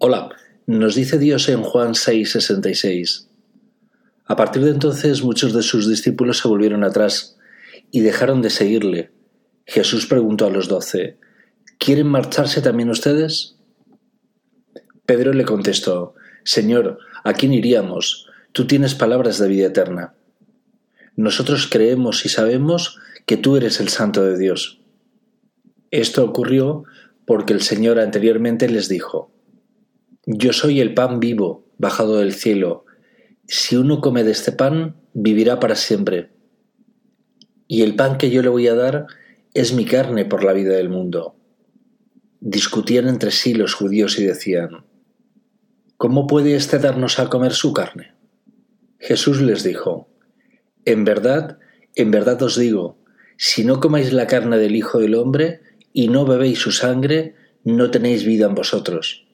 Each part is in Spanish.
Hola, nos dice Dios en Juan 6:66. A partir de entonces muchos de sus discípulos se volvieron atrás y dejaron de seguirle. Jesús preguntó a los doce, ¿Quieren marcharse también ustedes? Pedro le contestó, Señor, ¿a quién iríamos? Tú tienes palabras de vida eterna. Nosotros creemos y sabemos que tú eres el Santo de Dios. Esto ocurrió porque el Señor anteriormente les dijo, yo soy el pan vivo, bajado del cielo. Si uno come de este pan, vivirá para siempre. Y el pan que yo le voy a dar es mi carne por la vida del mundo. Discutían entre sí los judíos y decían, ¿Cómo puede éste darnos a comer su carne? Jesús les dijo, En verdad, en verdad os digo, si no comáis la carne del Hijo del Hombre y no bebéis su sangre, no tenéis vida en vosotros.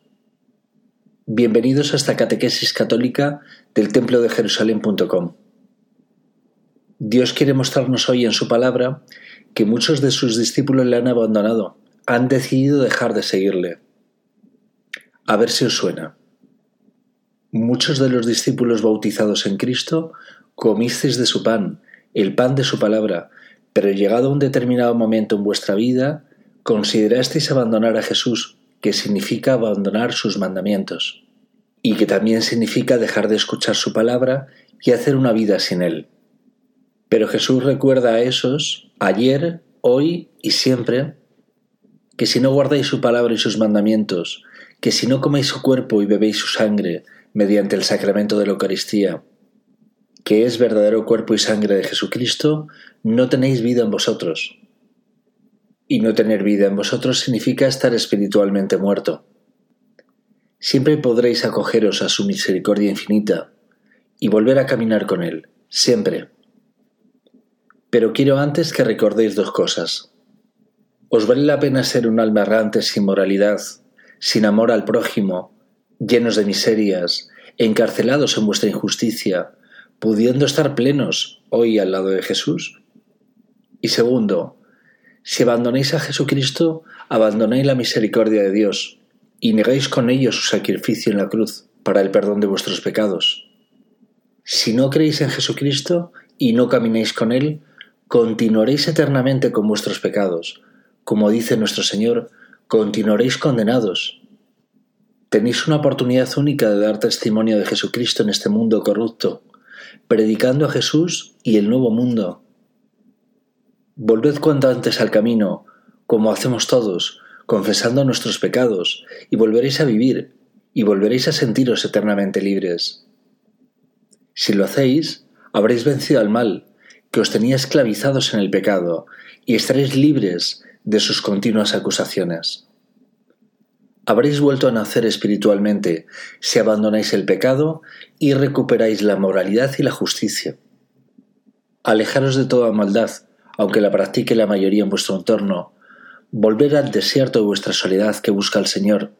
Bienvenidos a esta catequesis católica del templo de Jerusalén.com. Dios quiere mostrarnos hoy en su palabra que muchos de sus discípulos le han abandonado, han decidido dejar de seguirle. A ver si os suena. Muchos de los discípulos bautizados en Cristo comisteis de su pan, el pan de su palabra, pero llegado a un determinado momento en vuestra vida, considerasteis abandonar a Jesús que significa abandonar sus mandamientos, y que también significa dejar de escuchar su palabra y hacer una vida sin él. Pero Jesús recuerda a esos, ayer, hoy y siempre, que si no guardáis su palabra y sus mandamientos, que si no coméis su cuerpo y bebéis su sangre mediante el sacramento de la Eucaristía, que es verdadero cuerpo y sangre de Jesucristo, no tenéis vida en vosotros, y no tener vida en vosotros significa estar espiritualmente muerto. Siempre podréis acogeros a su misericordia infinita y volver a caminar con Él, siempre. Pero quiero antes que recordéis dos cosas. ¿Os vale la pena ser un alma errante sin moralidad, sin amor al prójimo, llenos de miserias, encarcelados en vuestra injusticia, pudiendo estar plenos hoy al lado de Jesús? Y segundo, si abandonáis a Jesucristo, abandonáis la misericordia de Dios y negáis con ello su sacrificio en la cruz para el perdón de vuestros pecados. Si no creéis en Jesucristo y no camináis con Él, continuaréis eternamente con vuestros pecados. Como dice nuestro Señor, continuaréis condenados. Tenéis una oportunidad única de dar testimonio de Jesucristo en este mundo corrupto, predicando a Jesús y el nuevo mundo, Volved cuanto antes al camino, como hacemos todos, confesando nuestros pecados, y volveréis a vivir, y volveréis a sentiros eternamente libres. Si lo hacéis, habréis vencido al mal, que os tenía esclavizados en el pecado, y estaréis libres de sus continuas acusaciones. Habréis vuelto a nacer espiritualmente si abandonáis el pecado y recuperáis la moralidad y la justicia. Alejaros de toda maldad, aunque la practique la mayoría en vuestro entorno, volver al desierto de vuestra soledad que busca al Señor,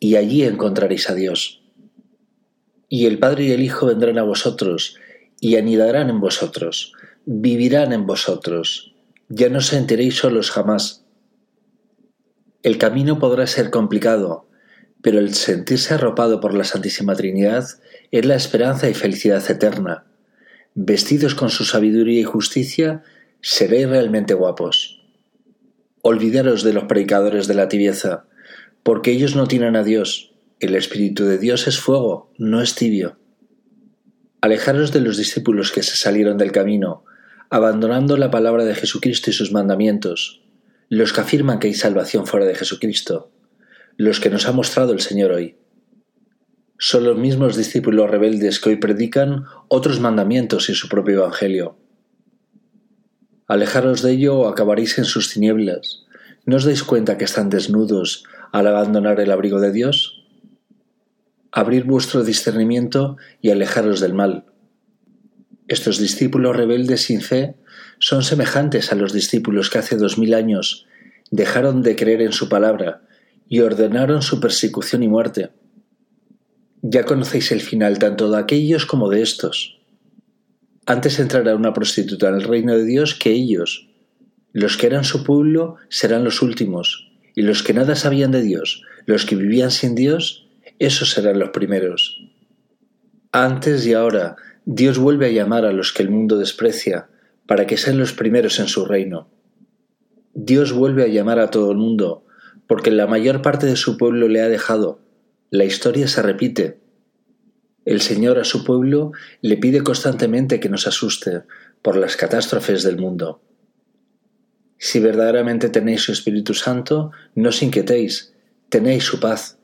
y allí encontraréis a Dios. Y el Padre y el Hijo vendrán a vosotros, y anidarán en vosotros, vivirán en vosotros, ya no sentiréis solos jamás. El camino podrá ser complicado, pero el sentirse arropado por la Santísima Trinidad es la esperanza y felicidad eterna. Vestidos con su sabiduría y justicia, seréis realmente guapos. Olvidaros de los predicadores de la tibieza, porque ellos no tienen a Dios. El Espíritu de Dios es fuego, no es tibio. Alejaros de los discípulos que se salieron del camino, abandonando la palabra de Jesucristo y sus mandamientos, los que afirman que hay salvación fuera de Jesucristo, los que nos ha mostrado el Señor hoy. Son los mismos discípulos rebeldes que hoy predican otros mandamientos y su propio Evangelio Alejaros de ello o acabaréis en sus tinieblas. ¿No os dais cuenta que están desnudos al abandonar el abrigo de Dios? Abrir vuestro discernimiento y alejaros del mal. Estos discípulos rebeldes sin fe son semejantes a los discípulos que hace dos mil años dejaron de creer en su palabra y ordenaron su persecución y muerte. Ya conocéis el final tanto de aquellos como de estos. Antes entrará una prostituta en el reino de Dios que ellos. Los que eran su pueblo serán los últimos, y los que nada sabían de Dios, los que vivían sin Dios, esos serán los primeros. Antes y ahora, Dios vuelve a llamar a los que el mundo desprecia, para que sean los primeros en su reino. Dios vuelve a llamar a todo el mundo, porque la mayor parte de su pueblo le ha dejado. La historia se repite. El Señor a su pueblo le pide constantemente que nos asuste por las catástrofes del mundo. Si verdaderamente tenéis su Espíritu Santo, no os inquietéis, tenéis su paz.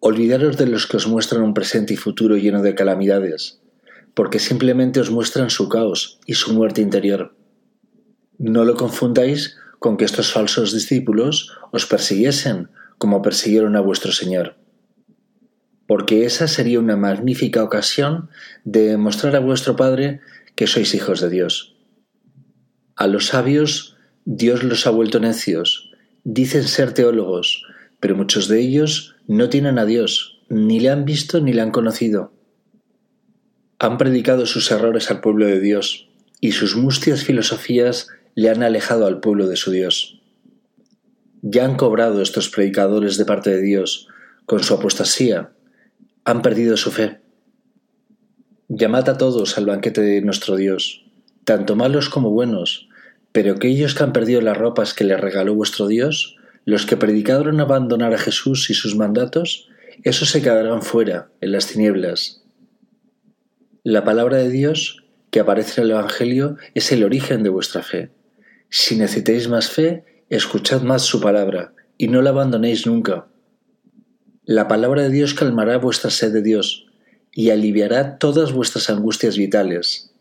Olvidaros de los que os muestran un presente y futuro lleno de calamidades, porque simplemente os muestran su caos y su muerte interior. No lo confundáis con que estos falsos discípulos os persiguiesen como persiguieron a vuestro Señor. Porque esa sería una magnífica ocasión de mostrar a vuestro Padre que sois hijos de Dios. A los sabios Dios los ha vuelto necios, dicen ser teólogos, pero muchos de ellos no tienen a Dios, ni le han visto ni le han conocido. Han predicado sus errores al pueblo de Dios, y sus mustias filosofías le han alejado al pueblo de su Dios. Ya han cobrado estos predicadores de parte de Dios con su apostasía, han perdido su fe. Llamad a todos al banquete de nuestro Dios, tanto malos como buenos, pero aquellos que han perdido las ropas que les regaló vuestro Dios, los que predicaron abandonar a Jesús y sus mandatos, esos se quedarán fuera, en las tinieblas. La palabra de Dios que aparece en el Evangelio es el origen de vuestra fe. Si necesitáis más fe, escuchad más su palabra, y no la abandonéis nunca. La palabra de Dios calmará vuestra sed de Dios, y aliviará todas vuestras angustias vitales.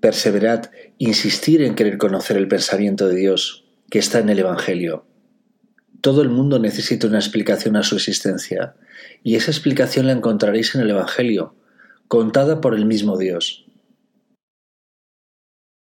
Perseverad, insistir en querer conocer el pensamiento de Dios, que está en el Evangelio. Todo el mundo necesita una explicación a su existencia, y esa explicación la encontraréis en el Evangelio, contada por el mismo Dios.